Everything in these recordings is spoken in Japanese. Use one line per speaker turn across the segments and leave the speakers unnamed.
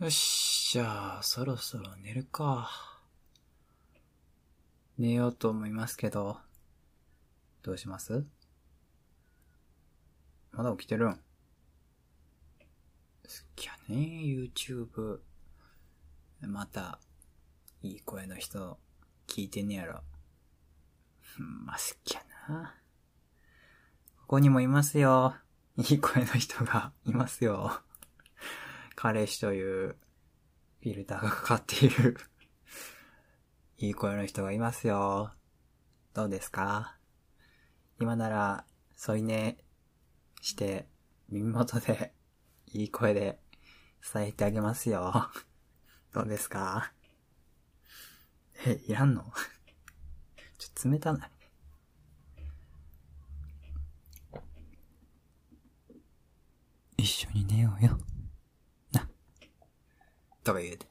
よっし、ゃあ、そろそろ寝るか。寝ようと思いますけど、どうします？まだ起きてるん？好きやね、YouTube。また、いい声の人、聞いてんねやろ。まあ、好きやな。ここにもいますよ。いい声の人がいますよ。彼氏というフィルターがかかっている いい声の人がいますよ。どうですか？今なら添い寝して耳元で いい声で伝えてあげますよ。どうですか？え、いらんの？ちょっと冷たない一緒に寝ようよ。とか言うて。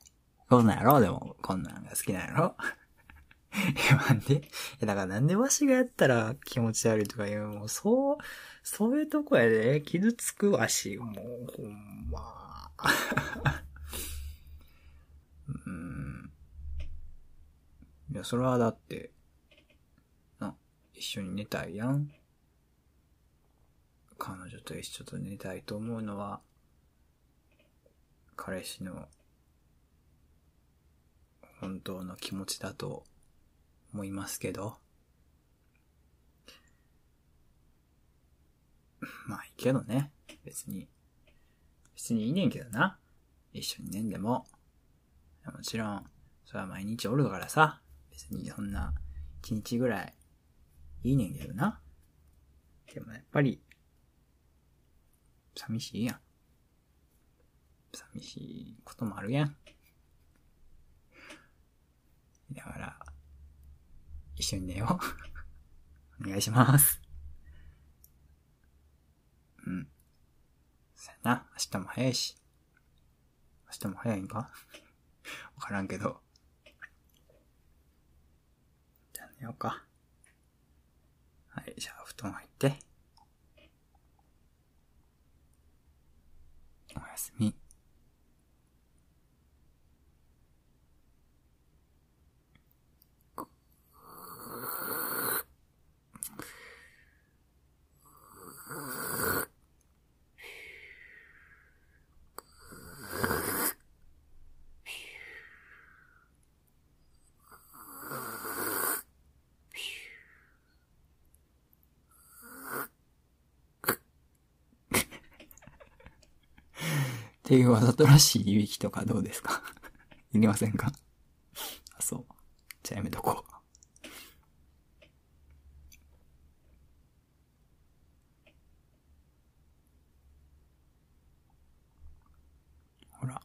こんなんやろ？でも、こんなんが好きなんやろ？え、なんでえ、だからなんでわしがやったら気持ち悪いとか言う？もう、そう、そういうとこやで、傷つくわし、もう、ほんま。うん。いや、それはだって、な、一緒に寝たいやん。彼女と一緒と寝たいと思うのは、彼氏の本当の気持ちだと思いますけど。まあいいけどね。別に。別にいいねんけどな。一緒に寝んでも。もちろん、それは毎日おるからさ。別にそんな、一日ぐらい、いいねんけどな。でもやっぱり、寂しいやん。寂しいこともあるやん。だから、一緒に寝よう。お願いします。うん。そやな、明日も早いし。明日も早いんか？わからんけど。じゃあ寝ようか。はい、じゃあ布団入って。おやすみ。っていうわざとらしいいきとかどうですか？いりませんか？あ、そう。じゃあやめとこう。ほら、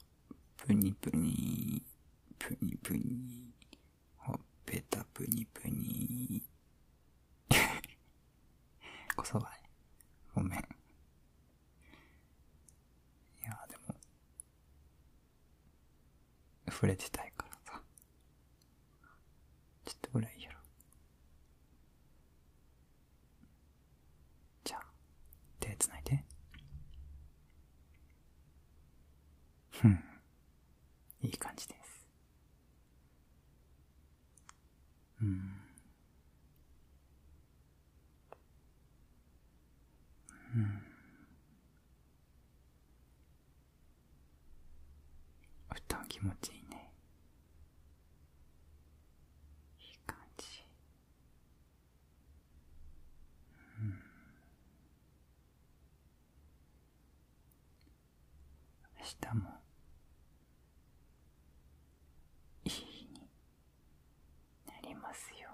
ぷにぷに、ぷにぷに、ほっぺたぷにぷに。こそばい。ごめん。触れてたいからさ。ちょっとぐらいやろ。じゃあ、手繋いで。ふん。いい感じです。うん。うん。歌気持ちいい。日もいい日になりますよ